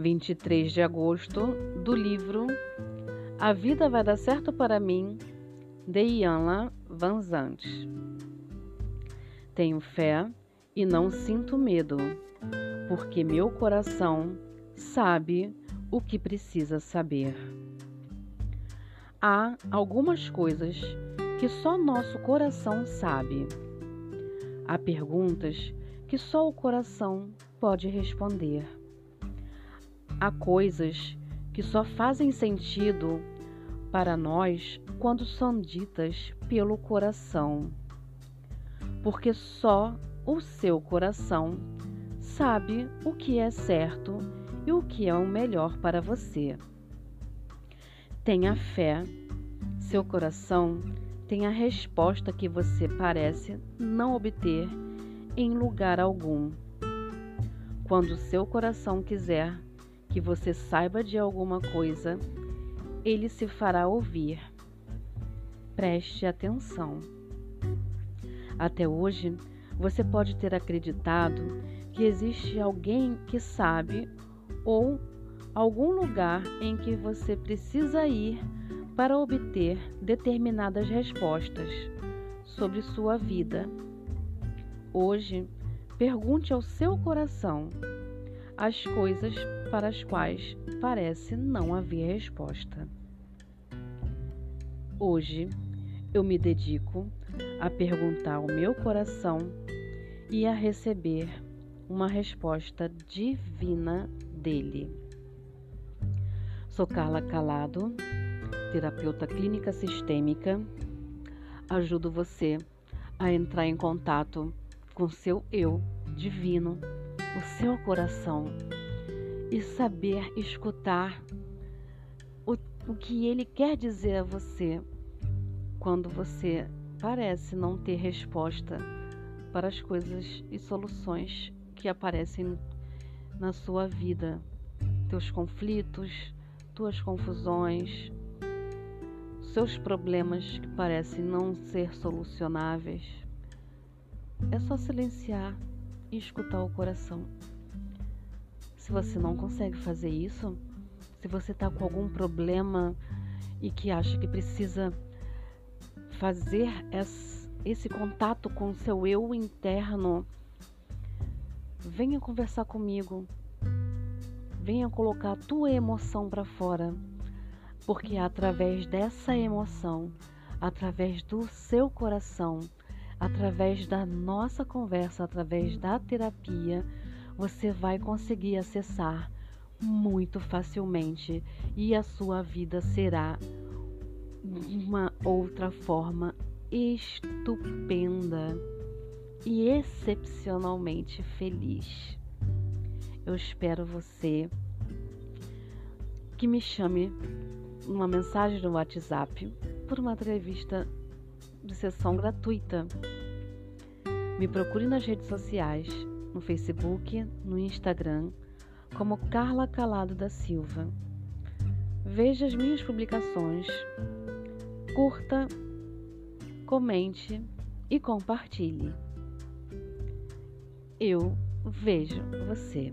23 de agosto, do livro A Vida Vai Dar Certo para Mim, de Ianla Van Zandt. Tenho fé e não sinto medo, porque meu coração sabe o que precisa saber. Há algumas coisas que só nosso coração sabe. Há perguntas que só o coração pode responder. Há coisas que só fazem sentido para nós quando são ditas pelo coração, porque só o seu coração sabe o que é certo e o que é o melhor para você. Tenha fé, seu coração tem a resposta que você parece não obter em lugar algum. Quando seu coração quiser que você saiba de alguma coisa, ele se fará ouvir. Preste atenção. Até hoje, você pode ter acreditado que existe alguém que sabe ou algum lugar em que você precisa ir para obter determinadas respostas sobre sua vida. Hoje, pergunte ao seu coração as coisas para as quais parece não haver resposta. Hoje, eu me dedico a perguntar ao meu coração e a receber uma resposta divina dele. Sou Carla Calado, terapeuta clínica sistêmica. Ajudo você a entrar em contato com seu eu divino, o seu coração e saber escutar o, o que ele quer dizer a você quando você parece não ter resposta para as coisas e soluções que aparecem na sua vida, teus conflitos, tuas confusões, seus problemas que parecem não ser solucionáveis. É só silenciar e escutar o coração. Se você não consegue fazer isso, se você está com algum problema e que acha que precisa fazer esse contato com o seu eu interno, venha conversar comigo. Venha colocar a tua emoção para fora, porque é através dessa emoção, através do seu coração, através da nossa conversa, através da terapia, você vai conseguir acessar muito facilmente e a sua vida será uma outra forma estupenda e excepcionalmente feliz. Eu espero você que me chame numa mensagem no WhatsApp por uma entrevista de sessão gratuita. Me procure nas redes sociais, no Facebook, no Instagram, como Carla Calado da Silva. Veja as minhas publicações, curta, comente e compartilhe. Eu vejo você.